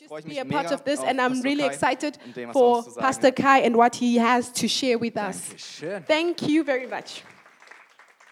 ich be a part of this, and I'm really excited for uns zu sagen Pastor. Kai and what he has to share with us. Thank you very much.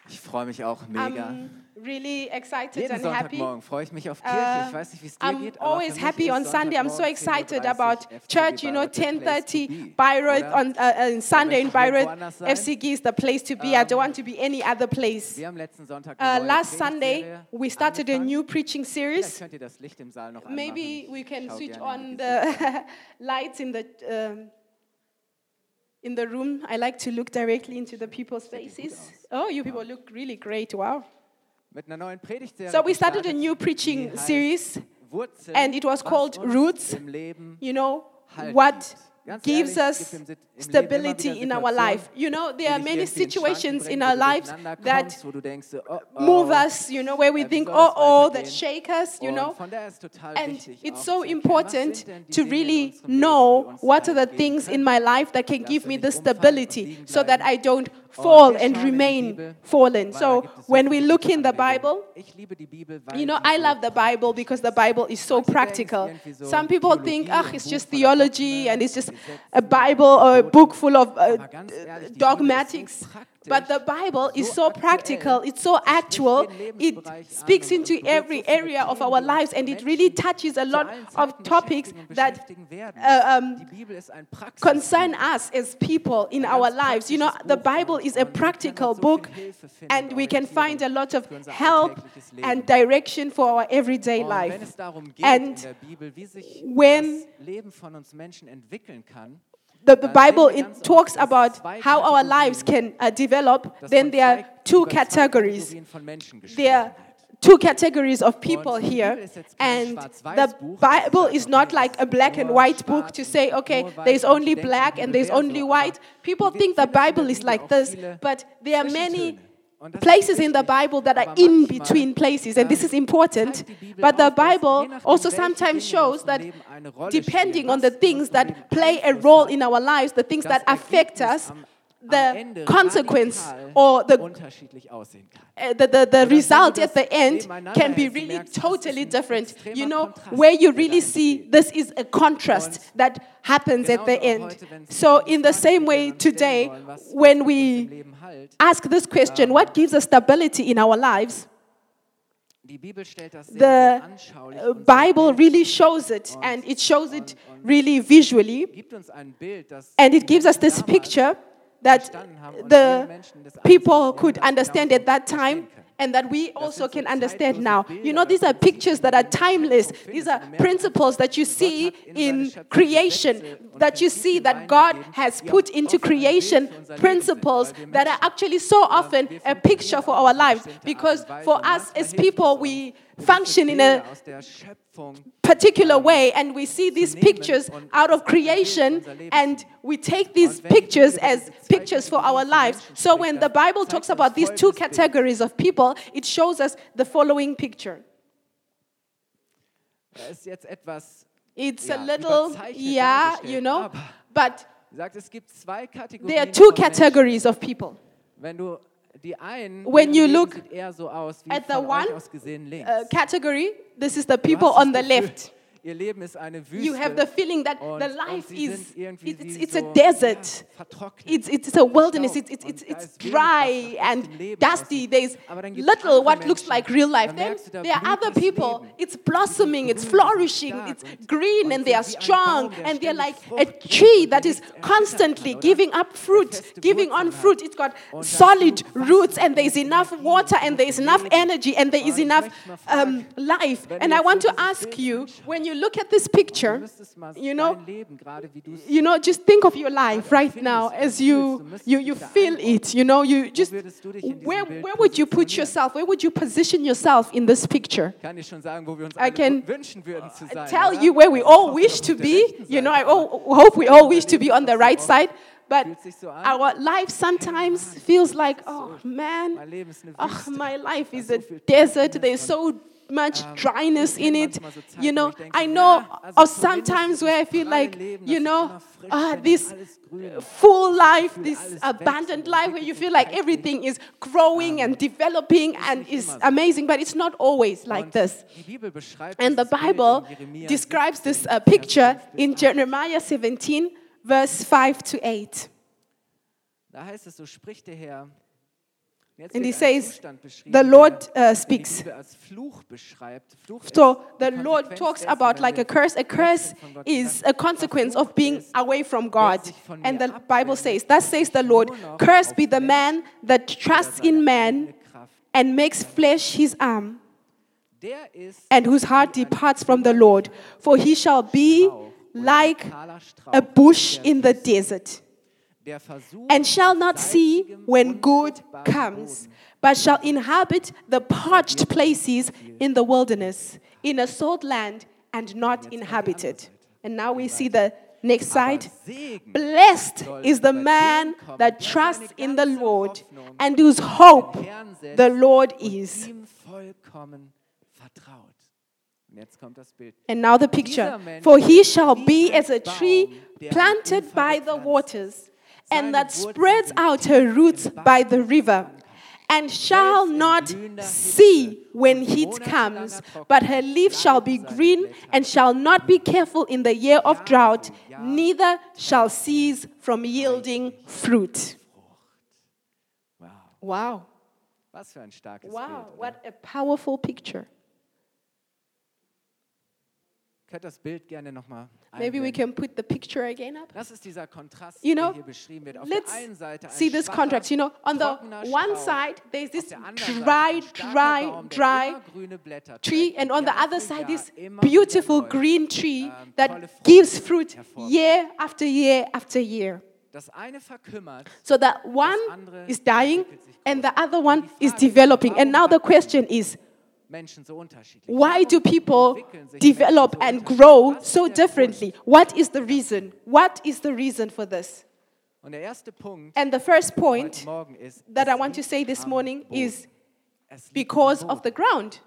Ich freue mich auch mega. I'm really excited Jeden and happy. Sonntagmorgen freue ich mich auf Kirche. Uh, ich weiß nicht, wie es dir I'm geht, aber always happy on Sunday. I'm so excited 10:30 about church. You know, Bayreuth, the place to 10:30 be, Bayreuth on uh, uh, Sunday in Bayreuth. FCG is the place to be. I don't want to be any other place. Uh, last Sunday, we started a new preaching series. im Maybe we can switch on the lights in the um, in the room. I like to look directly into the people's faces. Oh, you people look really great! Wow. Mit einer neuen Predigtserie. So we started a new preaching series, and it was called Roots. You know what gives us gibt im Sit- im Leben immer stability in our life. You know, there are many irgendwie in Schwanken situations in our lives that du denkst, so, oh, oh, move us, you know, where we think, oh, oh, that shake us, you know. von daher ist total And it's so erkennen, was important sind denn die to really unserem Leben, die know what are the things in my life that can give me the stability so that I don't fall and schauen in die remain fallen. So gibt es so when we look in the Bible, Ich liebe die Bibel, weil You know, I love the Bible because the Bible is so Manche denken, es ist practical. Some people think, und it's just theology and it's just a Bible or a book full of uh, Aber ganz ehrlich, die Bibel ist so dogmatics. But the Bible is so practical, it's so actual, it speaks into every area of our lives, and it really touches a lot of topics that uh, um, Die Bibel ist ein Praxis- concern us as people in our lives. You know, the Bible is a practical book, and we can find a lot of help and direction for our everyday life. es darum geht And in der Bibel, wie sich when das Leben von uns Menschen entwickeln kann, The, the Bible it talks about how our lives can uh, develop. Then there are two categories. Kategorien von Menschen gesprochen There are two categories of people here, Bibel ist jetzt kein and the Bible is not like a black and white book to say, okay, there's only black and there's only white. People think the finden in der Bible is like this, but there are many Zwischentöne. Und das ist places in the. Bible that are in between places, and this is important. zeigt die Bibel But the auch, dass je Bible also sometimes shows that Leben eine Rolle depending on the things that play a role in our lives, the things that affect us, the consequence or the unterschiedlich aussehen kann. uh, the, the, the result at the end can be really merkst, das ist totally different. You know, where you really see this is a contrast that happens at the end. heute, wenn es So, um in the same way wenn wir uns stellen today, when was uns im we ask this question, what gives us stability in our lives? die Bibel stellt das sehr, The sehr anschaulich und sehr Bible really shows it, and it shows it really visually, gibt uns ein Bild, das and it gives us this picture that verstanden haben und the wir Menschen des people could understand at that time and that we also can understand now. You know, these are pictures that are Prinzipien, die du timeless. These are findest, wo du principles that you see in in seine Schöpfung creation, that you see that God has put into oft ein Bild creation für unser Leben sind, principles that are actually so often a picture for our lives. Because for us as people, we function in a aus der Schöpfung particular way and we see these pictures out of als ein Bild creation and we take these Und wenn die pictures as pictures for our lives. So when the Bible talks about these two categories of people, it shows us the following picture. Da ist jetzt etwas, It's a little, yeah, you know, but sagt, es gibt zwei Kategorien there are two categories of people. When you look sieht eher so aus wie at the one, aus gesehen links. Uh, category, this is the people on the left. Ihr Leben ist eine Wüste. You have the feeling that und, the life is it's, it's so, a desert. Ja. It's, it's a wilderness, It's, it's, it's, it's dry and aus dem Leben dusty. There's Aber dann gibt's little what looks like real life. Then merkst du, da there are other people, Leben. it's blossoming, it's flourishing, it's green and they are sind wie ein strong and they're like a tree that is constantly giving up fruit, giving on fruit. It's got solid roots and there's enough water and there's enough energy and there is enough möchte mal fragen, um, life. And I want to ask you, when you look at this picture, you know, dein Leben, gerade wie du es you know just think of your life right now as you you, you feel it you know you just würdest du dich in diesem where, where would you put yourself where would you position yourself in this picture kann ich schon sagen, wo wir uns I can wünschen würden zu sein. tell you where we all wish to be you know i all, hope we all wish to be on the right side but Fühlt sich so an. our life sometimes ah, feels like oh man Mein Leben ist eine Ach, Wüste. my life is a desert. There's so much Ähm, dryness in it. manchmal so Zeiten, You know, I know of so sometimes where I feel like, you know, wenn uh, this full life, this abundant life where you feel like everything is growing and developing and is amazing, but it's not always like this. Die Bibel beschreibt And the dieses Bild in Bible describes this uh, picture Vers 5 bis in Jeremiah 17, verse 5 to 8. Da heißt es, so spricht der Herr. And he says, The Lord uh, speaks. Bibel als Fluch beschreibt. Fluch ist So the Lord talks about like a curse. A curse weggehen von Gott. is a consequence of being away from God. And the Bible says, Thus says the Lord, Cursed be the man that trusts in man and makes flesh his arm, and whose heart departs from the Lord. For he shall be like ein kahler Strauch a bush in the desert, and shall not see when good comes, but shall inhabit the parched places in the wilderness, in a salt land and not inhabited. And now we see the next side. Blessed is the man that trusts in the Lord and whose hope den Herrn setzt the Lord is. ihm vollkommen vertraut. Und jetzt kommt das Bild. And now the picture. For he shall be as a tree Baum, der am planted by the waters, and that spreads out her roots by the river, and shall not see when heat comes, but her leaves shall be green, and shall not be careful in the year of drought, neither shall cease from yielding fruit. Wow, Wow. was für ein starkes Wow, what a powerful picture. Könnt das Bild gerne nochmal Maybe we can put the picture again up. Das ist dieser Kontrast, You der know, hier beschrieben wird. Auf Let's der einen Seite ein see this contrast. You know, on the one side, there's this der dry, dry, dry immer grüne Blätter tree, and on the other side, this beautiful green tree ähm, that gives fruit year after year after year. Das eine verkümmert, So that one is dying and the other one is developing. And now the question is Menschen so unterschiedlich. Why do people develop and grow so differently? What is the reason? What is the reason for this? Und der erste Punkt And the first point that I want to say this morning is because of the ground.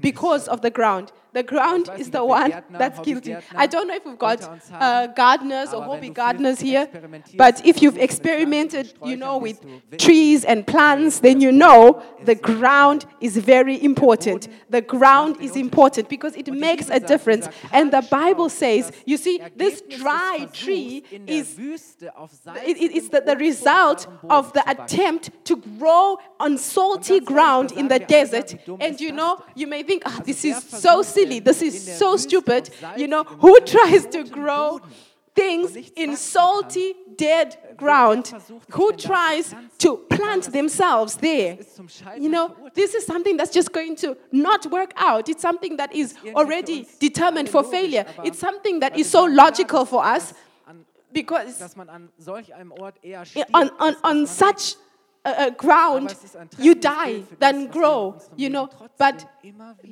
Because of the ground. The ground is the one that's guilty. I don't know if we've got uh, gardeners or hobby gardeners here, but if you've versuchst mit Pflanzen und experimented, you know, with wirst du wissen, trees and plants, then you know the ground is very important. The ground is important because it makes a difference. And the Bible says, you see, this dry tree is it, it is the, the result of the attempt to grow on salty ground in the wir alle, ja, desert. And you know, you may think, ah, Also this is so silly, this is so stupid. You know, who tries to grow things in salty, dead ground? Who denn da zu tries to plant themselves there? ist zum Scheitern You know, this is something that's just going to not work out. It's something that is already determined for failure. It's something that is so logical for us because dass man an solch einem Ort eher on, on, on such a, ground, Aber es ist ein you die Bild für than das, was wir in grow, you know. But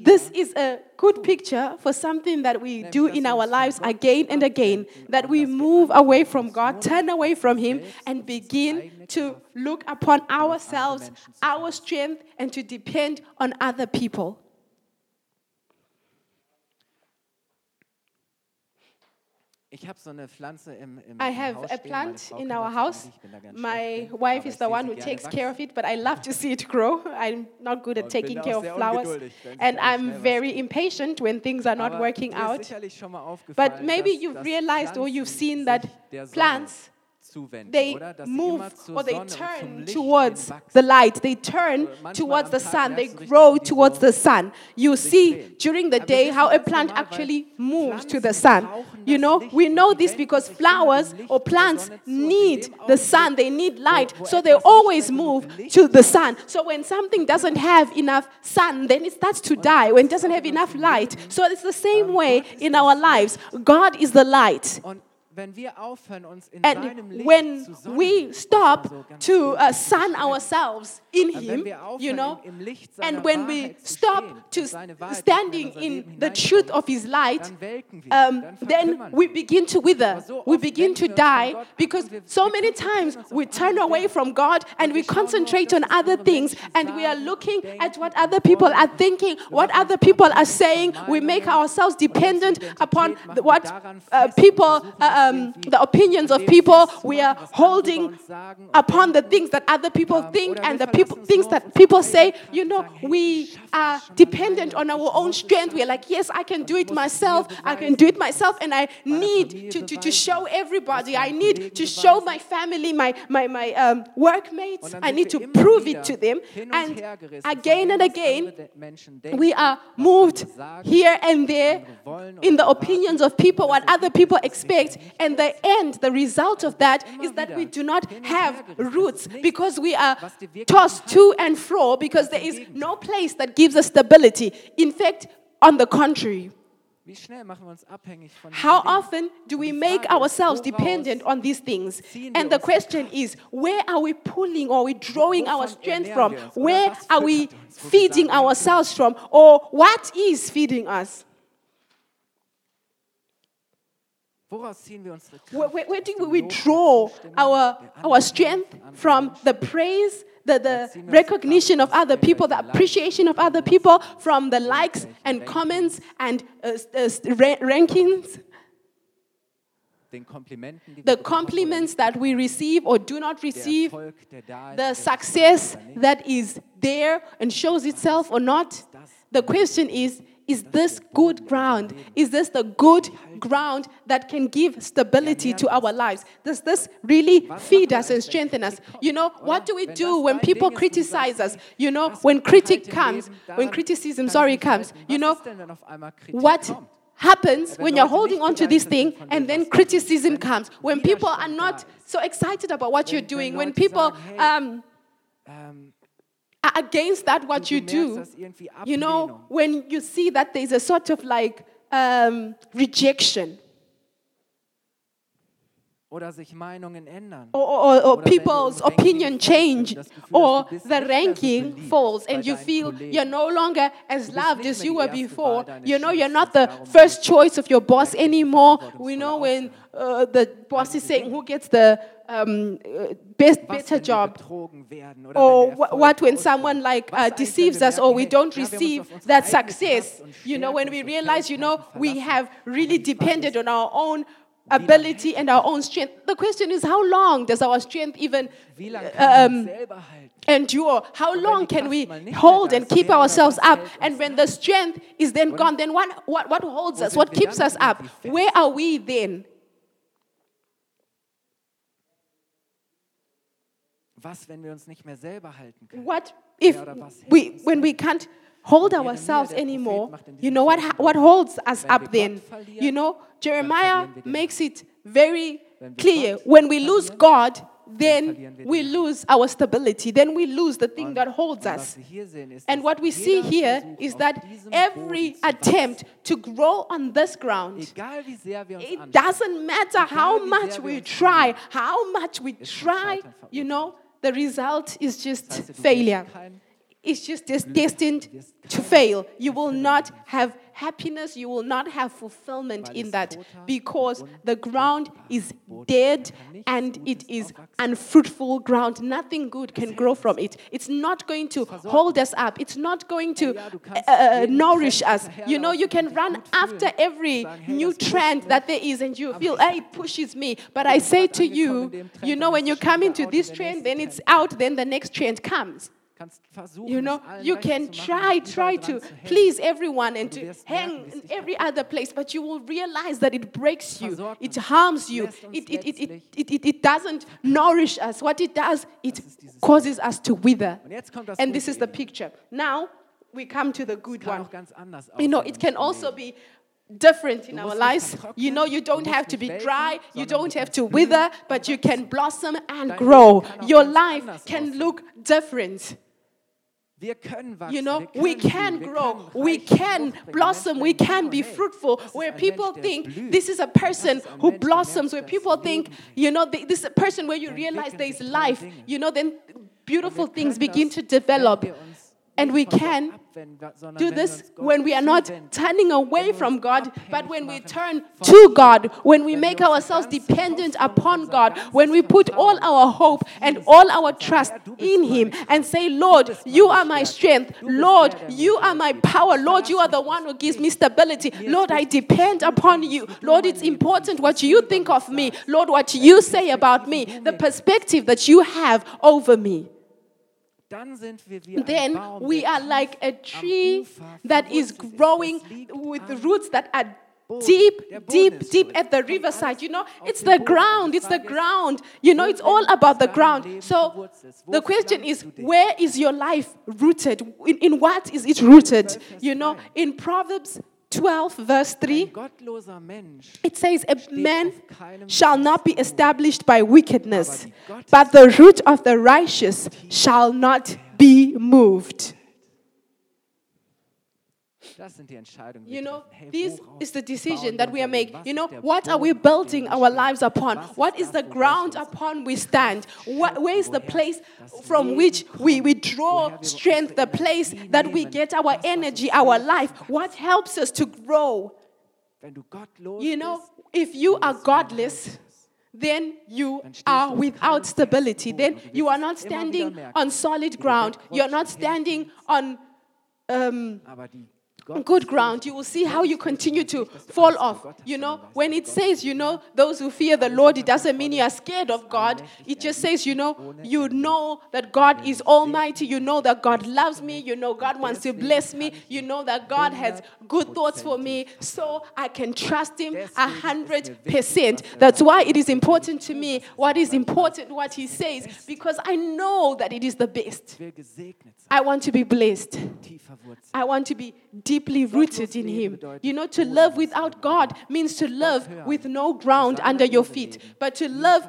this is a good picture for something that we do in our lives again and again, that we move away from God, turn away from Him, and begin to look upon ourselves, our strength, and to depend on other people. Ich habe so eine Pflanze im, im, I have Haus a stehen. Plant in our house. nicht, ich bin da ganz My wife is the one who takes care of it, but I love to see it grow. I'm not good at taking care of flowers. ungeduldig, wenn sie And I'm very impatient when things are not working out. But maybe you've realized or you've seen that plants they oder? Dass sie move or they turn towards the light. They turn towards the sun. They merkst du richtig, grow towards the sun. You see during the day how a plant actually moves to the sun. You know, we know this because sich immer dem flowers or plants Sonne zu. Und in need the sun. They need light. So they always move to the sun. So when something doesn't have enough sun, then it starts to die. When it doesn't have enough light. So it's the same way in our lives. God is the light. Und wenn wir aufhören, uns in And when we stop to uh, sun ourselves in Him, you know, im, im Licht and when we stop to dass seine Wahrheit standing in unser in Leben the truth of His light, um, then we begin to wither. We begin to wir uns von die because so many times we turn away from God and we wir schauen nur auf concentrate on other things and we are looking at what other people are thinking, what other people are saying. We make ourselves dependent upon machen the, wir what uh, people, uh, um, the opinions of people, we are holding upon the things that other people think and the people, things that people say, you know, we are dependent on our own strength. We're like, yes, I can do it myself. I can do it myself, and I need to, to, to show everybody. I need to show my family, my, my, my um, workmates. I need to prove it to them. And again and again, we are moved here and there in the opinions of people, what other people Ergebnis ist, dass expect. And the end, the result of that is that we do not have roots Es ist nichts, because we are was dir wirklich tossed to and fro because there is no place that gives us stability. In fact, on the contrary. Wie schnell machen wir uns abhängig von How often do we make ourselves dependent on these things? And the question is, where are we pulling or we drawing our strength from? wir uns? Oder Where are we füttert uns? Wo wir feeding ourselves from? Or what is feeding us? Woraus ziehen wir unsere Kraft? Where, where, where do we draw our, our strength from the praise, the, the ziehen wir unsere recognition of other people, the appreciation of other people, from the likes and comments and uh, uh, ra- rankings, Den Komplimenten, die wir the compliments that we receive or do not receive, Erfolg, der da ist, the success that is there and shows itself or not. The question is is this good ground? Is this the good ground that can give stability to our lives? Does this really feed us and strengthen us? You know, what do we do when people criticize us? You know, when critic comes, when criticism, sorry, comes, you know, what happens when you're holding on to this thing and then criticism comes? When people are not so excited about what you're doing, when people um, against that what you do, you know, when you see that there's a sort of like um, rejection oder sich Meinungen ändern. or, or, or Oder wenn du im people's opinion change das Gefühl hast, or the nicht mehr so ranking falls and you feel you're no longer as loved as you were before. You know, you're not the first choice of your boss anymore. We know when uh, the boss is saying who gets the um, uh, best, better job. betrogen werden oder or wenn der wha- Erfolg what when someone like uh, deceives us or we don't ja, wir haben uns receive that success you know when we realize you know we have really Aber die Frage depended on our own ability and our own strength. The question is how long does our strength even Wie lange kann man um, endure? How long can we mal nicht mehr hold and keep ourselves up? And when the strength is then gone then what, what, what holds us? What keeps us up? where are we then? Was, wenn wir uns nicht mehr selber halten können? What if Wer oder was hält we, when we can't hold ourselves anymore? You know what, what holds us up then? You know, Jeremiah verlieren wir den makes it very clear. When we lose God, then we lose our stability. Then we lose the thing that holds us. was wir hier sehen, ist, And what we see here is that every attempt to grow on this ground, egal wie sehr wir uns it doesn't matter how much we try, how much we try, you know, the result is just heißt, du wirst failure. It's just des- destined to fail. You will not have happiness, you will not have fulfillment in that because the ground is dead ist. Da kann nichts and it is unfruitful ground. Nothing good can grow from it. It's not going to hold us up. It's not going to kannst uh, nourish us. You know, you can run after every und sagen, hey, new trend that there is and you feel, hey, it pushes me. But I say to you, in dem Trend, you know, when you come into this trend, then it's out, then the next trend comes. You know, you can try, try to please everyone and to hang merken, wie es in every other place, but you will realize that it breaks you, it harms you, it, it, it, it, it, doesn't nourish us. What it does, it causes us to wither. Und jetzt kommt das And this is the picture. Now we come to the good one. auch ganz anders You know, it can also be different in our lives. You know, you don't have to be dry, you don't have to wither, but you can blossom and grow. Leben kann auch Your life can look different. Wir können wachsen, You know, we can grow, we can blossom, we can be fruitful. Where people think this is a person Das ist ein who blossoms, where people think, you know, this is a person where you realize there's life, you know, then beautiful things begin to develop. And we can do this when we are not turning away from God, but when we turn to God, when we make ourselves dependent upon God, when we put all our hope and all our trust Herr, du bist in Him and say, Lord, you are my strength. Lord, der, der mir you are my power. Lord, you are the one who gives me stability. Lord, I depend upon you. Lord, it's important what you think of me. Lord, what you say about me, the perspective that you have over me. Dann sind wir wie ein then we are like a tree that is growing with roots that are deep, deep, deep at the riverside. You know, it's the ground, it's the ground. You know, it's all about the ground. So the question is, where is your life rooted? In, in what is it rooted? You know, in Proverbs 12, verse 3, Ein gottloser Mensch it says, A man shall not be established by wickedness, but the root of the righteous shall not be moved. Das sind die Entscheidungen, die You know. This is the decision that we are making. You know, what are we Boden, auf dem building our lives upon? What is the ground upon we stand? What, where is the place from which we, we draw strength, the place that we get our energy, our life? What helps us to grow? Wenn du gottlos You know, if you are bist du ein godless, then you are du auf keinem without stability. Then you are not standing on solid ground. You're not standing on um, good ground, you will see how you continue to fall off. You know, when it says, you know, those who fear the Lord, it doesn't mean you are scared of God. It just says, you know, you know that God is almighty. You know that God loves me. You know God wants to bless me. You know that God has good thoughts for me. So I can trust Him a hundred percent. That's why it is important to me what is important, what He says, because I know that it is the best. Ich will gesegnet sein, I want to be blessed. I want to be deeply rooted in Him. You know, to love without God means to love with no ground under your feet, but to love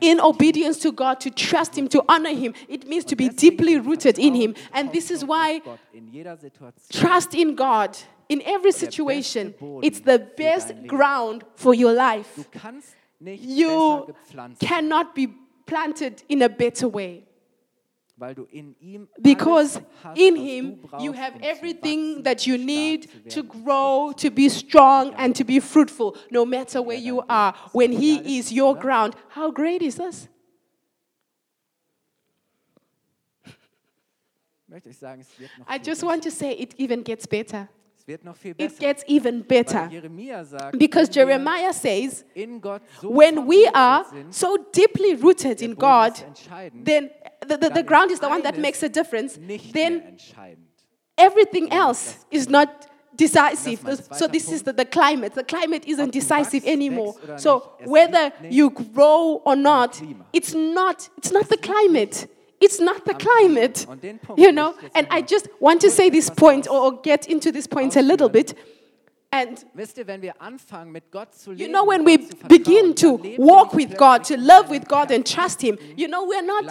in obedience to God, to trust Him, to honor Him. It means to be deeply rooted in Him. And this is why Gott in jeder Situation trust in God in every situation, it's the best ground for your life. Du kannst nicht You besser gepflanzt sein, cannot be planted in a better way. weil du in ihm Because in Him you have um everything that you need to grow, to be strong, and to be fruitful, no matter where you are. When He is your ground, how great is this? Möchte ich sagen, es wird noch I just want to say it even gets better. Es wird noch viel It gets even better. Because Jeremiah says, in Gott so when we are so deeply rooted in God, then the, the, the ground is the one that makes a difference. Then everything else is not decisive. So this is the, the climate. The climate isn't decisive anymore. So whether you grow or not, it's not it's not the climate. It's not the climate. Und den Punkt You know, and I just want to say this point or, get into this point a little bit. And Wisst ihr, wenn wir anfangen, mit Gott zu leben, you know, when we begin to dann leben wir walk with God, to love with God and trust Him, you know, we're not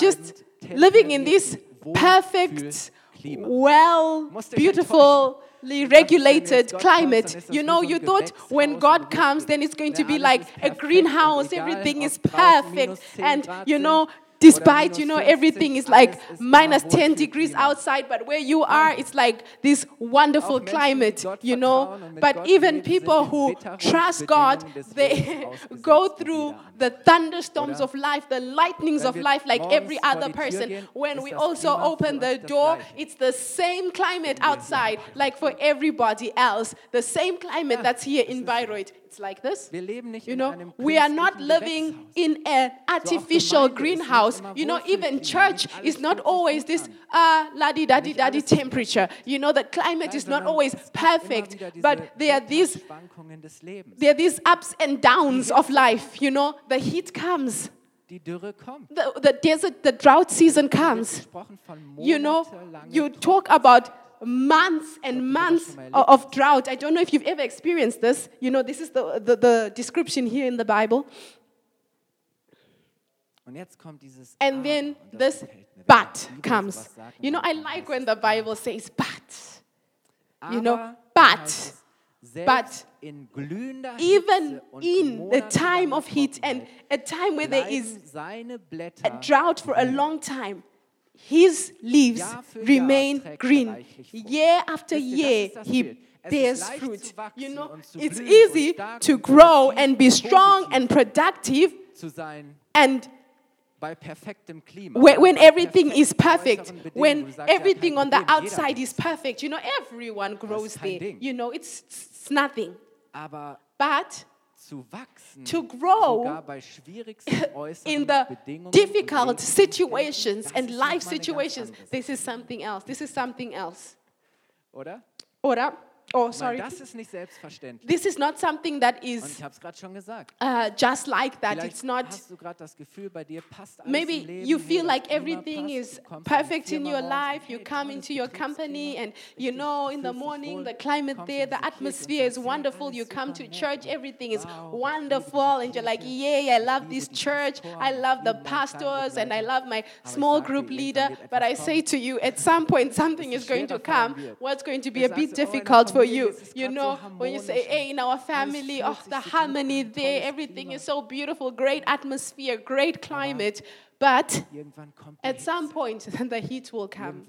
just living in this perfect, well, beautifully regulated jetzt Gott kommt, climate. dann ist das You know, you thought when God comes, then it's going to be like a greenhouse, everything is perfect. And, you know, despite, you know, everything is like minus 10 degrees outside, but where you are, it's like this wonderful Auch Menschen, die climate, you know. vertrauen und mit But even people who trust God, they go through the thunderstorms of life, the lightnings of life, like every other person. When we also open the door, it's the same climate outside, like for everybody else. The same climate that's here in Bayreuth. It's like this. Wir leben nicht You in know, einem we are not living in an artificial Gemeinde greenhouse. You know, even church is not always this an. uh, la di da di Nicht da di alles ist temperature. You know, the climate is not always es gibt immer perfect, but there are these Wetterschwankungen des Lebens. there are these ups and downs of life. You know, the heat comes, Die Dürre kommt. the, the desert, the drought season comes. You know, you talk about months and months schon mal o- of drought. I don't know if you've ever experienced this. You know, this is the, the, the description here in the Bible. Und jetzt kommt dieses And then this but comes. You know, I like when the Bible says but. you know, but- dann heißt es, selbst in glühender Even in the time of heat and a time where there is a drought for a long time, his leaves Jahr für Jahr remain green. Year after Wisst ihr, das year, he Bild. Es ist bears fruit. You know, it's easy to grow and be strong and productive and bei perfektem Klima. when, everything is perfect, äußeren Bedingungen, wo when du sagst, ja, everything on the outside is perfect, you know, everyone grows there. You know, it's, it's nothing. But wachsen, To grow sogar bei schwierigsten äußeren in the difficult situations and life mal eine ganz situations, this is something else. This is something else. Oder? Oder? Oh, sorry. das ist nicht selbstverständlich. This is not something that is Und ich habe es gerade schon gesagt. uh, just like that. Vielleicht It's not. hast du gerade das Gefühl, bei dir passt alles Maybe im Leben, you feel like everything is du kommst in die perfect in your life. You come into your company and you know in the morning the climate there, the diese Kirche und atmosphere is wonderful. You come to church, everything is wow, ich liebe wonderful, and you're like, yay, I love this church. I love the pastors and I love my small group leader. But I say to you, at some point, something is going to come. What's going to be a bit oh, difficult for you. You know, when you say, hey, in our family, oh, the so gut an, harmony there, everything is so beautiful, great atmosphere, great climate. But Irgendwann kommt die at some point, then the heat will come.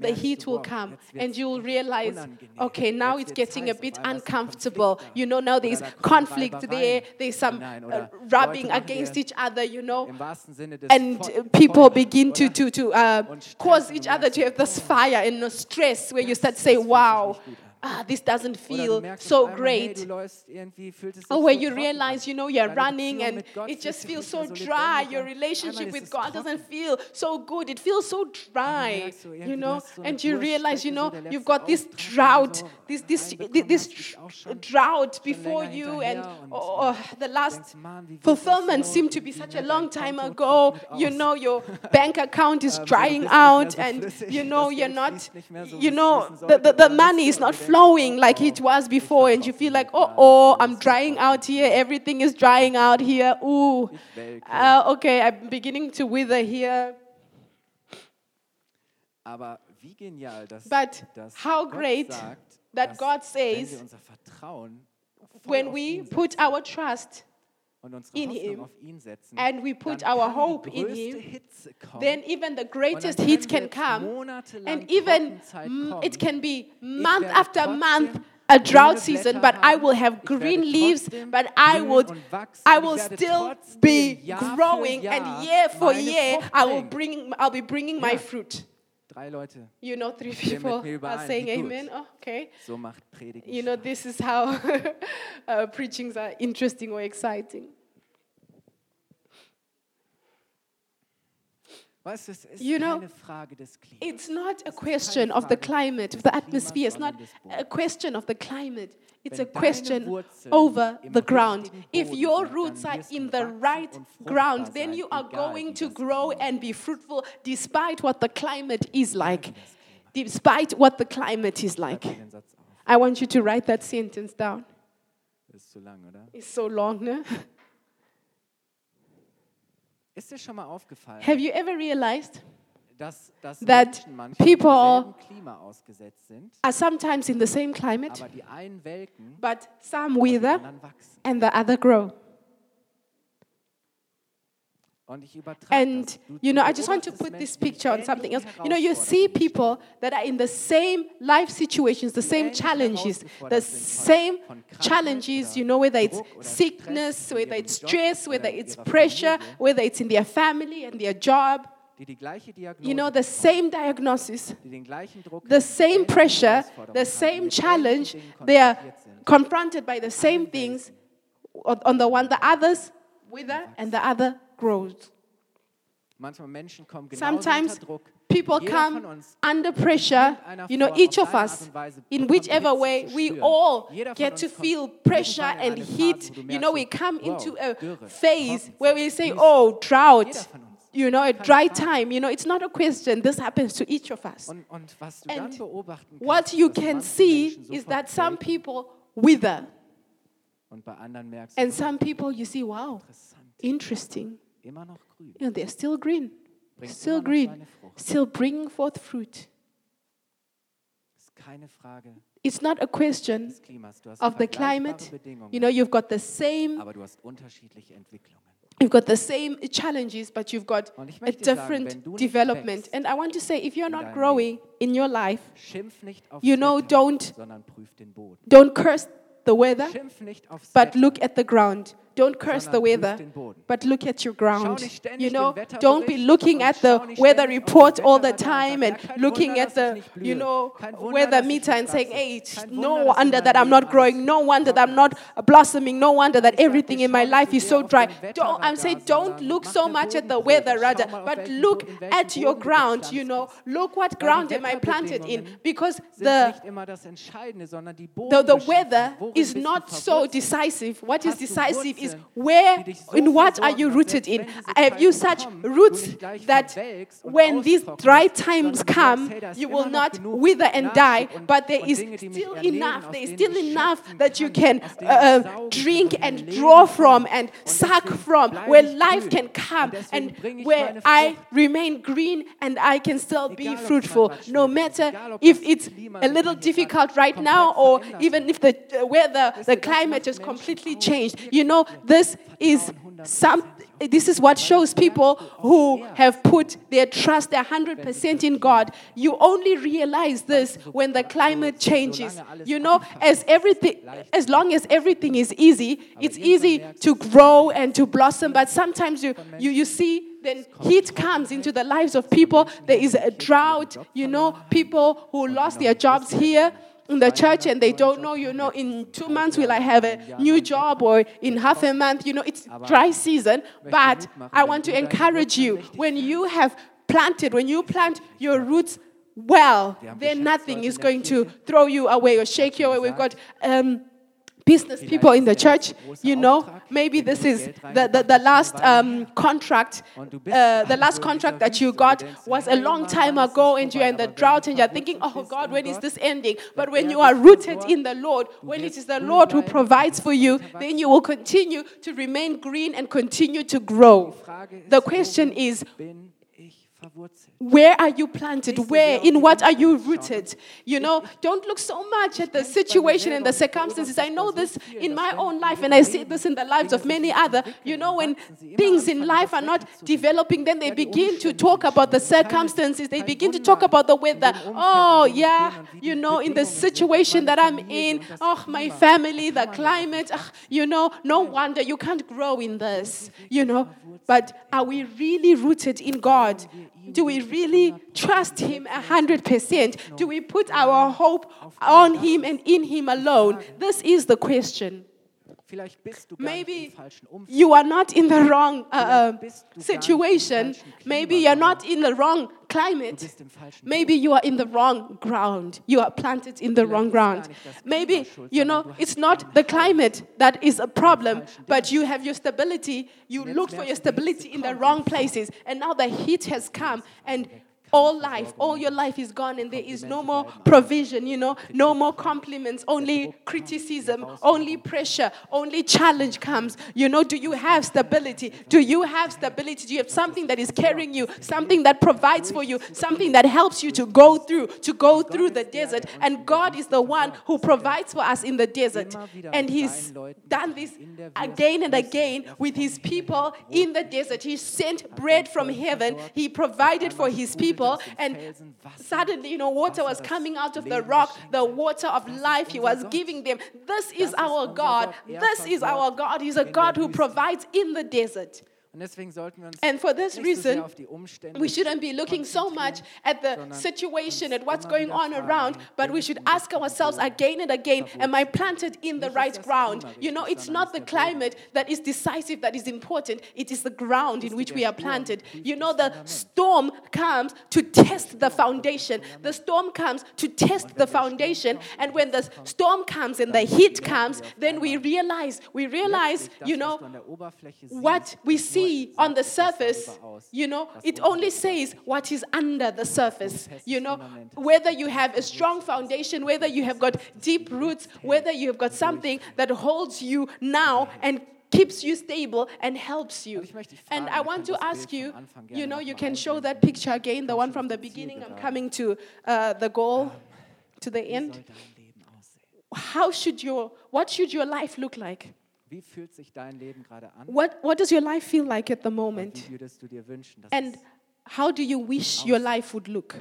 The heat will come, and you'll realize, okay, now it's getting a bit auf einmal ist ein uncomfortable. You know, now there's conflict there, there's some uh, rubbing against each other, you know, im wahrsten Sinne des and uh, people begin to, to, to uh, cause each other to have this fire and stress where you start to say, wow, nicht gut an. Ah, this doesn't feel so auf einmal, hey, great. du läufst irgendwie, fühlt es sich Or where you realize, you know, you're running and it just feels so dry. Your relationship with God doesn't feel so good. It feels so dry, you know. hast so eine And you realize, you know, you've got this drought, this this this hast, dich auch schon drought before you, and hinterher oh, the last denkst, Mann, wie wird das fulfillment seemed to be such a long time ago. You know, your bank account is drying bist nicht mehr out, and you know, you're not, fließt nicht mehr so, wie you know, the, the, the money is not und du denkst, flowing like it was before, and you feel like, oh, oh, I'm drying out here, everything is drying out here. Ooh, uh, okay, I'm beginning to wither here. Aber wie genial, dass, But how great that God says, wir unser Vertrauen voll when we put our trust und unsere in Hoffnung him auf ihn setzen, and we put our hope in him, kommen, then even the greatest heat can come. And even kommen. it can be month after month a drought season, but I will have green leaves, but I would. I will still be growing and year for year I will bring I'll be bringing my fruit. Drei Leute, You know, three people are saying amen. Oh, okay. so macht Predigen You know, this is how uh, preachings are interesting or exciting. Weißt du, es ist You know, keine Frage des Klimas. It's not a question of the climate, of the atmosphere. It's not a question of the climate. It's a question over the ground. If your roots are in the right ground, then you are going to grow and be fruitful despite what the climate is like. Despite what the climate is like. dir den Satz auf. I want you to write that sentence down. Das ist zu lang, oder? It's so long, no? Ist dir schon mal aufgefallen, Have you ever realized dass, dass that people- Klima ausgesetzt sind, are sometimes in the same climate, aber die einen welken but some wither and the other grow? Und ich übertrage And you know, I just want to put this picture on something else. You know, you see people that are in the same life situations, the same challenges, the herausgefordert sind von- same challenges, you know, whether it's sickness, whether it's stress, whether it's pressure, whether it's in their family and their job. die die gleiche Diagnose You know, the same diagnosis, die den gleichen Druck the same pressure, the same challenge, they are confronted by the same things. On on the one, the others wither and the other grows. Manchmal Menschen kommen genauso Sometimes unter Druck. people Jeder come under pressure. You know, each of us, Art und Weise in um whichever way, we all get to feel pressure and heat. Phase, wo du You know, we come into a phase where we say, oh, drought. Jeder von uns. You know, a dry time. You know, it's not a question. This happens to each of us. Und, und was du And What you can see is that some people wither, und bei anderen merkst du, and some people you see, wow, interesting. Immer noch grün. know, they're still green, Bringt still green, still bringing forth fruit. ist keine Frage It's not a question des Klimas. Du hast of the climate. You know, you've got the same, aber du hast unterschiedliche Entwicklungen. you've got the same challenges, but you've got a sagen, different nicht development. And I want to say, if you're not growing in your life, You know, don't- prüf den Boden. don't curse the weather, but look at the ground. Don't curse the weather, but look at your ground. You know, don't be looking at the weather report all the time and looking at the, you know, weather meter and saying, hey, no Wunder, dass in wonder that I'm not growing, no wonder that I'm not blossoming, no wonder that everything in my life is so so sehr auf dry. Don't, I'm saying, don't look so much at the weather, rather, but look Bo- in welchem at your ground, you know, look what ground am I planted in? Because the nicht immer das Entscheidende, sondern die the, the weather is not so decisive. What is decisive is Wurzeln, where, die dich so in what are you rooted in? Have you such roots that when these dry times come, merkst, hey, da ist you will not wither and die, but there is Dinge, die mich still enough, there is still enough that you can aus denen ich uh, drink and draw from and suck from, where life can come and where I remain green and I can still be Egal, ob es fruitful, no matter if it's a little difficult right now or even if the uh, weather, the climate has completely changed. You know, this is some. This is what shows people who have put their trust, 100% in God. You only realize this when the climate changes. You know, as everything, as long as everything is easy, it's easy to grow and to blossom. But sometimes you, you, you see then heat comes into the lives of people. There is a drought, you know, people who lost their jobs here in the church and they don't know, you know, in two months will I have a new job or in half a month, you know, it's dry season. But I want to encourage you when you have planted, when you plant your roots well, then nothing is going to throw you away or shake you away. We've got um, business people in the church, you know, maybe this is the, the, the last um, contract, uh, the last contract that you got was a long time ago and you're in the drought and you're thinking, oh God, when is this ending? But when you are rooted in the Lord, when it is the Lord who provides for you, then you will continue to remain green and continue to grow. The question is? Where are you planted? Where, in what are you rooted? You know, don't look so much at the situation and the circumstances. I know this in my own life, and I see this in the lives of many other. You know, when things in life are not developing, then they begin to talk about the circumstances. They begin to talk about the weather. Oh, yeah, you know, in the situation that I'm in, oh, my family, the climate, ah, you know, no wonder you can't grow in this, you know. But are we really rooted in God? Do we really trust Him a hundred percent? Do we put our hope on Him and in Him alone? This is the question. Vielleicht bist du gar nicht Maybe im falschen Umfeld. you are not in the wrong uh, uh, situation. Maybe you're not in the wrong climate. bist im falschen Maybe you are in the wrong ground. You are planted in the wrong ground. Maybe, you know, it's not the climate that is a problem, but you have your stability. You look for your stability in the wrong places. And now the heat has come and all life, all your life is gone, and there is no more provision, you know, no more compliments, only criticism, only pressure, only challenge comes. You know, do you have stability? Do you have stability? Do you have something that is carrying you, something that provides for you, something that helps you to go through, to go through the desert? And God is the one who provides for us in the desert. And He's done this again and again with His people in the desert. He sent bread from heaven, He provided for His people, and suddenly, you know, water was coming out of the rock, the water of life He was giving them. This is our God. This is our God. He's a God who provides in the desert. Und deswegen sollten wir uns And for this nicht so sehr reason, auf die Umstände we shouldn't be looking so much at the situation, at what's going on around, but we should ask ourselves again and again Am I planted in the right ground? You know, it's not the climate that is decisive, that is important, it is the ground in which we are planted. You know, the storm comes to test the foundation, the storm comes to test the foundation, and when the storm comes and the heat comes, then we realize, we realize, you know, du an der Oberfläche siehst, what we nur see on the surface, you know, it only says what is under the surface. You know, whether you have a strong foundation, whether you have got deep roots, whether you have got something that holds you now and keeps you stable and helps you. Und ich möchte dich And I want to ask you, you know, you can show that picture again, the one from the beginning. I'm coming to uh, the goal, to the end. soll dein Leben aussehen? How should your, what should your life look like? Wie fühlt sich dein Leben gerade an? What, what does your life feel like at the moment? Wie würdest du dir wünschen, dass And how do you wish your life would look?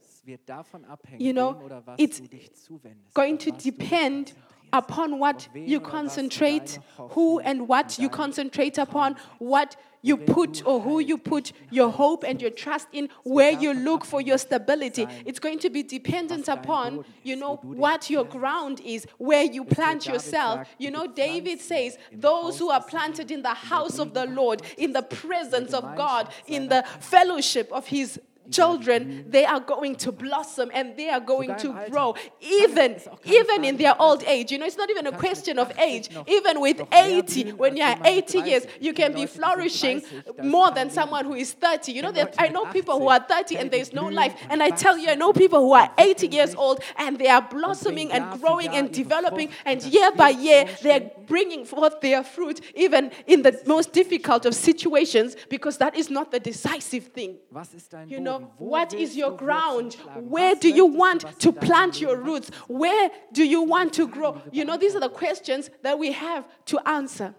es wird davon abhängen, You know, wem oder was it's du dich zuwendest? Going to depend. Upon what you oder was du concentrate, who and what you concentrate upon, what you put or who you put your hope and your trust in, where you look for your stability. It's going to be dependent upon, you know, wo du dich what your ground is, where you plant yourself. You know, David says, those who are planted in the Herrn, in der house of the Lord, in the presence of God, in the fellowship of his children, they are going to blossom and they are going to grow, even ist auch keine even in their old age. You know, it's not even a question of age. Even with 80, when you're 80 years, you can be Leute, die sind flourishing 30, da ist more than someone who is 30. You know, that I know people who are 30 and there's no life. And I tell you, I know people who are 80 years old and they are blossoming and growing and developing. And year by year, they're bringing forth their fruit, even in the most difficult of situations, because that is not the decisive thing. Was ist dein You know, what is your ground? Where do you want to plant your roots? Where do you want to grow? Fragen, die wir You know, these are the questions that we have to answer.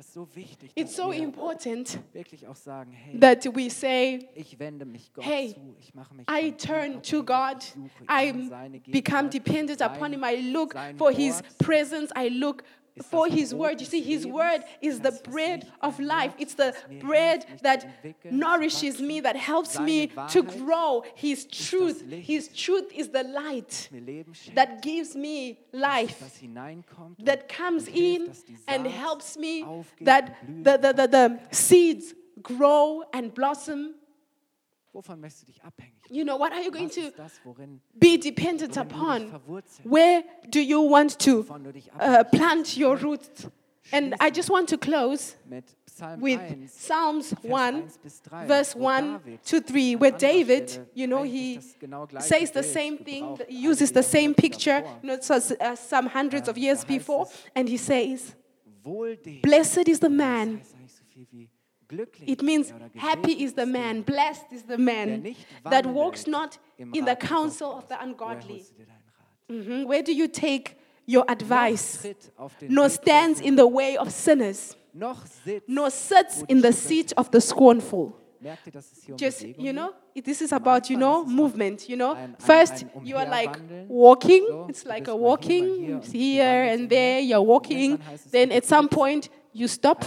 Es ist so wichtig, It's so important wirklich auch sagen, hey, that we say, ich wende mich Gott Hey, zu, ich mache mich I turn to God. ich suche ihn, I become dependent upon Him. I look for His presence. I look for His word. You see, His word is the bread of life. It's the bread that zu entwickeln, zu nourishes me, that helps me to grow. His truth. His truth is the light mir Leben schenkt, that gives me life. that comes in and helps me that the, the, the, the seeds grow and blossom. Wovon möchtest du dich abhängig machen? You know, what are you going to das, worin, be dependent worin du dich upon? Where do you want to wovon du dich uh, plant your roots? And I just want to close with Psalms 1, 1 bis 3, verse 1 to 3, where David, you know, he das genau gleiche says the same thing, he uses the same picture, you know, uh, some hundreds of Äh, years before, and he says, Blessed is the man It means happy is the man, blessed is the man that walks not in the counsel of the ungodly. holst du dir deinen Rat? Mhm. Where do you take your advice? tritt auf den Nor stands in the way of sinners, nor sits in the seat of the scornful. Merkt ihr, dass es hier um Just, you know, this is about, you know, ist es noch movement, you know. First, you are like walking, it's like a mal hier, mal walking hier und du here and there, you're walking. dann heißt es, Then at some point, you stop,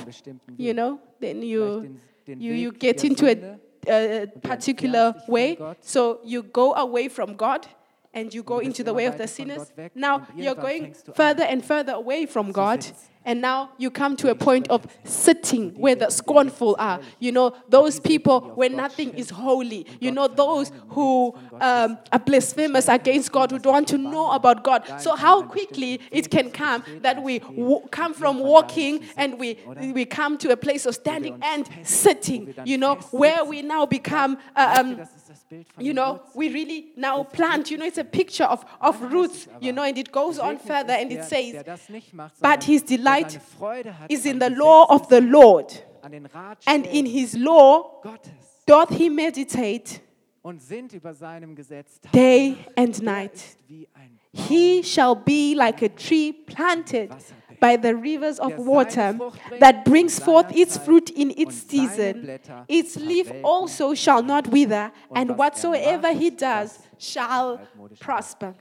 you know, then you, Vielleicht den- den you, you get into a a particular entfernst dich von way. So you go away from God and you go into the way of the sinners. Now you're going fängst du an, further and further away from God. And now you come to a point of sitting where the scornful are. You know, those people where nothing is holy. You know, those who um, are blasphemous against God, who don't want to know about God. So, how quickly it can come that we w- come from walking and we, we come to a place of standing and sitting, you know, where we now become. Uh, um, das ist das Bild von you know, we really now plant. You know, it's a picture of, of roots, you know, and it goes on further and it says, der das nicht macht, But his delight seine Freude hat is in the law of the Lord, and in his law doth he meditate und sind über seinem Gesetz day and night. ist wie ein He shall be like a tree planted by the rivers of water that brings forth its fruit in its season. Its leaf also shall not wither, and whatsoever he does shall prosper.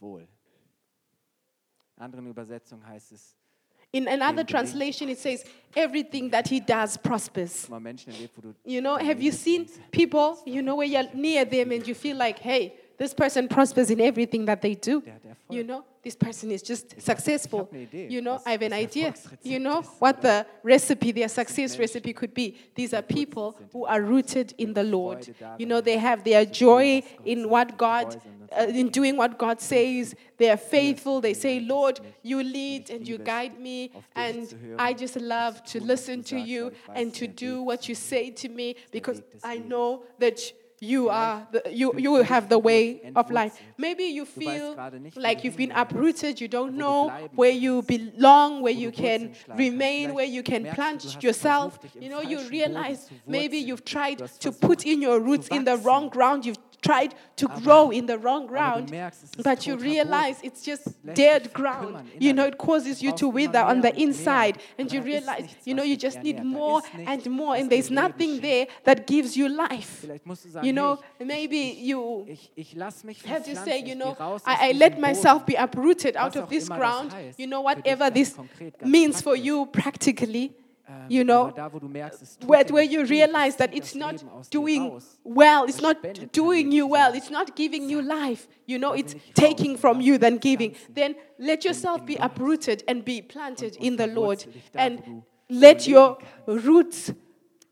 In anderen Übersetzungen heißt es, In another translation, it says, everything that he does prospers. mal Menschen erlebt, wo du You know, have you seen people, you know, where you're near them and you feel like, hey, this person prospers in everything that they do? Der hat Erfolg. You know, this person is just successful. hab eine Idee, You know, I have an idea. You know, what the recipe, their success recipe could be. These are people who are rooted in the Lord. You know, they have their joy in what God, uh, in doing what God says. They are faithful. They say, Lord, you lead and you guide me. And I just love to listen to you and to do what you say to me because I know that you are the, you you have the way of life. Maybe you feel gerade nicht, wo like you've been uprooted. You don't know where you belong, where you can remain, where you can plant du, du hast yourself. versucht, dich im You know, you realize maybe you've tried to put in your roots in the wrong ground. You've tried to grow in the wrong ground, but you realize it's just dead ground. You know, it causes you to wither on the mehr und mehr, inside, and you realize, you know, you just need more and more, and there's nothing there that gives you life. Vielleicht musst du sagen, You know, maybe you ich, ich lass mich have to say, you know, I, I let myself be uprooted out of this ground. You know, whatever this means for you practically, you know, aber da, wo du merkst, es tut where, where you realize that it's not Leben aus dir doing well, it's not doing you well, it's not giving you life, you know, it's taking from you than giving. Then let yourself be uprooted and be planted in the Lord verwurzelt dich da, and let your roots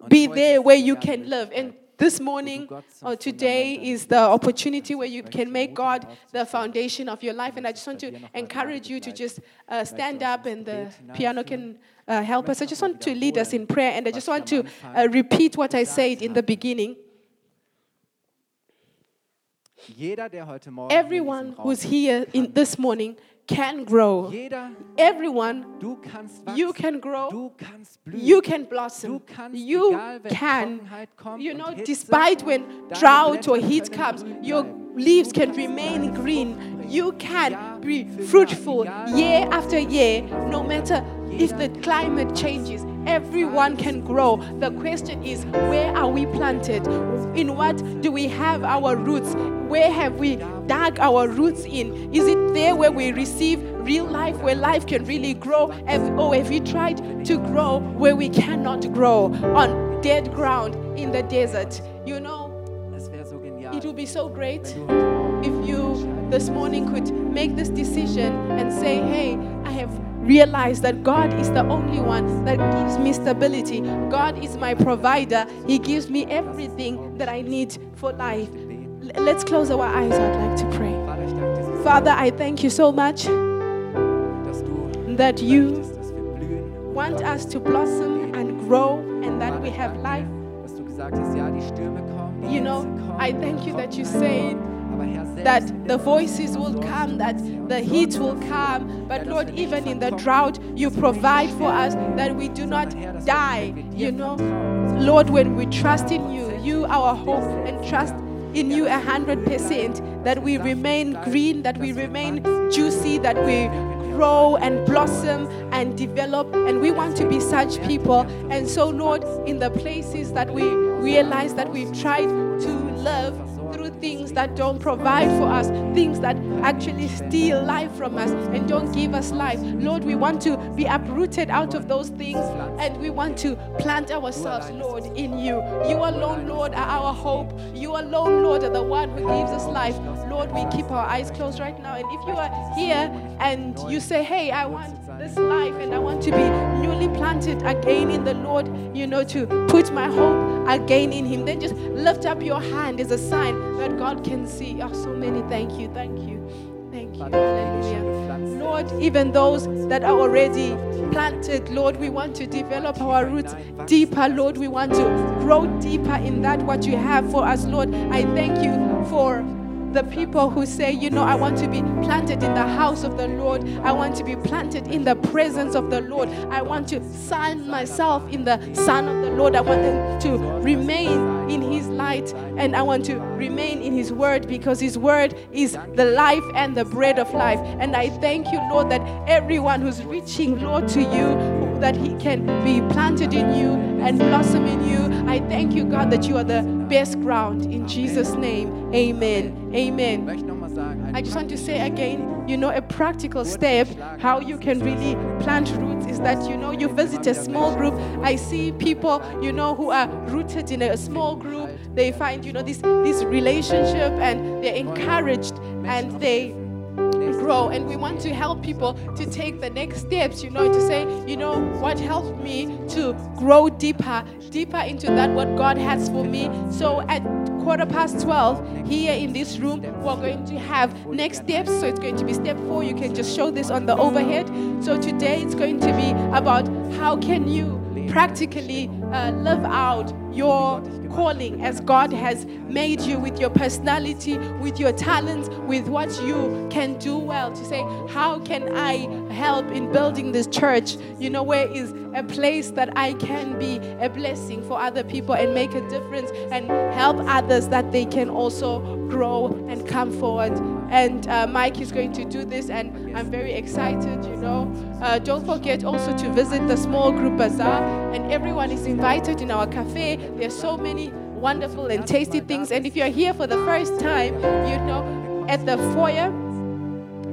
be there where you can live. And this morning du Gott zum or today is the opportunity where you can make God the foundation of your life. And I just want to bei dir noch mal encourage you to just uh, stand up and the piano can uh, help us. I just want to lead us in prayer and I just want to uh, repeat what I said in the beginning. Jeder, der heute Morgen hier in Everyone who's here in this morning can grow. Jeder, Everyone, wachsen. you can grow. Blühen. You can blossom. kannst, You egal can. You know, despite when drought or heat comes, your leaves can remain green. You can be fruitful year after year, no matter if the climate changes. Everyone can grow. The question is, where are we planted? In what do we have our roots? Where have we dug our roots in? Is it there where we receive real life, where life can really grow? Or oh, have we tried to grow where we cannot grow on dead ground in the desert? You know, it would be so great if you this morning could make this decision and say, hey, I have realized that God is the only one that gives me stability. God is my provider. He gives me everything that I need for life. Let's close our eyes. I'd like to pray. Father, I thank you so much that you want us to blossom and grow and that we have life. You know, I thank you that you Trockenheit that the voices will come, that the heat will come. But Lord, even in the drought, you provide for us that we do not die. You know, Lord, when we trust in you, you our hope, and trust in you a hundred percent, that we remain green, that we remain juicy, that we grow and blossom and develop. And we want to be such people. And so, Lord, in the places that we realize that we've tried to through things that don't provide for us, things that actually steal life from us and don't give us life. Lord, we want to be uprooted out of those things and we want to plant ourselves, Lord, in you. You alone, Lord, are our hope. You alone, Lord, are the one who gives us life. Lord, we keep our eyes closed right now. And if you are here and you say, hey, I want this life and I want to be newly planted again in the Lord, you know, to put my hope again in Him, then just lift up your hand as a sign that God can see. Oh, so many. Thank you. Thank you. Thank you. Vater, wenn du schon Hallelujah. Lord, even those that are already planted, Lord, we want to develop our roots deeper, Lord. We want to grow deeper in that what you have for us, Lord. I thank you for the people who say, you know, I want to be planted in the house of the Lord. I want to be planted in the presence of the Lord. I want to sign myself in the Son of the Lord. I want to remain in His light and I want to remain in His word because His word is the life and the bread of life. And I thank you, Lord, that everyone who's reaching, Lord, to you, that he can be planted in you and blossom in you. I thank you, God, that you are the best ground. In Jesus' name, amen. Amen. möchte noch mal sagen, ein I just want to say again, you know, a practical step how you can really plant roots is that, you know, you visit a small group. I see people, you know, who are rooted in a small group. They find, you know, this, this relationship and they're encouraged and they grow and we want to help people to take the next steps you know to say you know what helped me to grow deeper deeper into that what god has for me. So at quarter past 12 here in this room we're going to have next steps. So it's going to be step four. You can just show this on the overhead. So today it's going to be about how can you practically uh, live out your calling, as God has made you with your personality, with your talents, with what you can do well, to say, How can I help in building this church? You know, where is a place that I can be a blessing for other people and make a difference and help others that they can also grow and come forward. And uh, Mike is going to do this, and I'm very excited, you know. Uh, don't forget also to visit the small group bazaar, and everyone is invited in our cafe. There are so many wonderful and tasty things. And if you're here for the first time, you know, at the foyer,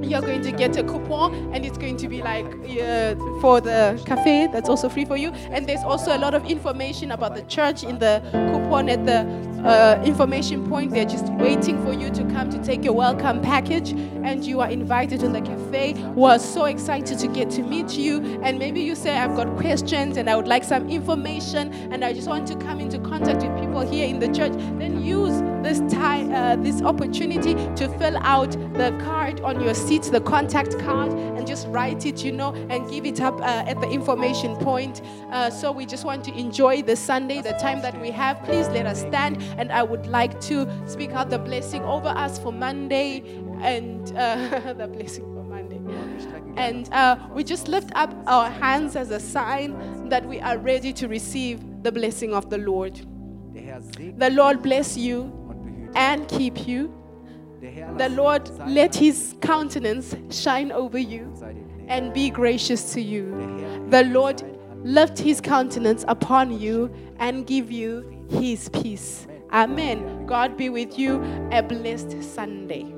you're going to get a coupon and it's going to be like uh, for the cafe that's also free for you. And there's also a lot of information about the church in the coupon at the uh, information point. They're just waiting for you to come to take your welcome package and you are invited to the cafe. We're so excited to get to meet you. And maybe you say i've got questions and i would like some information and i just want to come into contact with here in the church then use this time uh, this opportunity to fill out the card on your seat the contact card and just write it you know and give it up uh, at the information point. Uh, so we just want to enjoy the sunday the time that we have. Please let us stand and i would like to speak out the blessing over us for monday and uh, the blessing for monday. And uh, we just lift up our hands as a sign that we are ready to receive the blessing of the lord the lord bless you and keep you the Lord let his countenance shine over you and be gracious to you. The Lord lift his countenance upon you and give you his peace. Amen. God be with you. A blessed Sunday.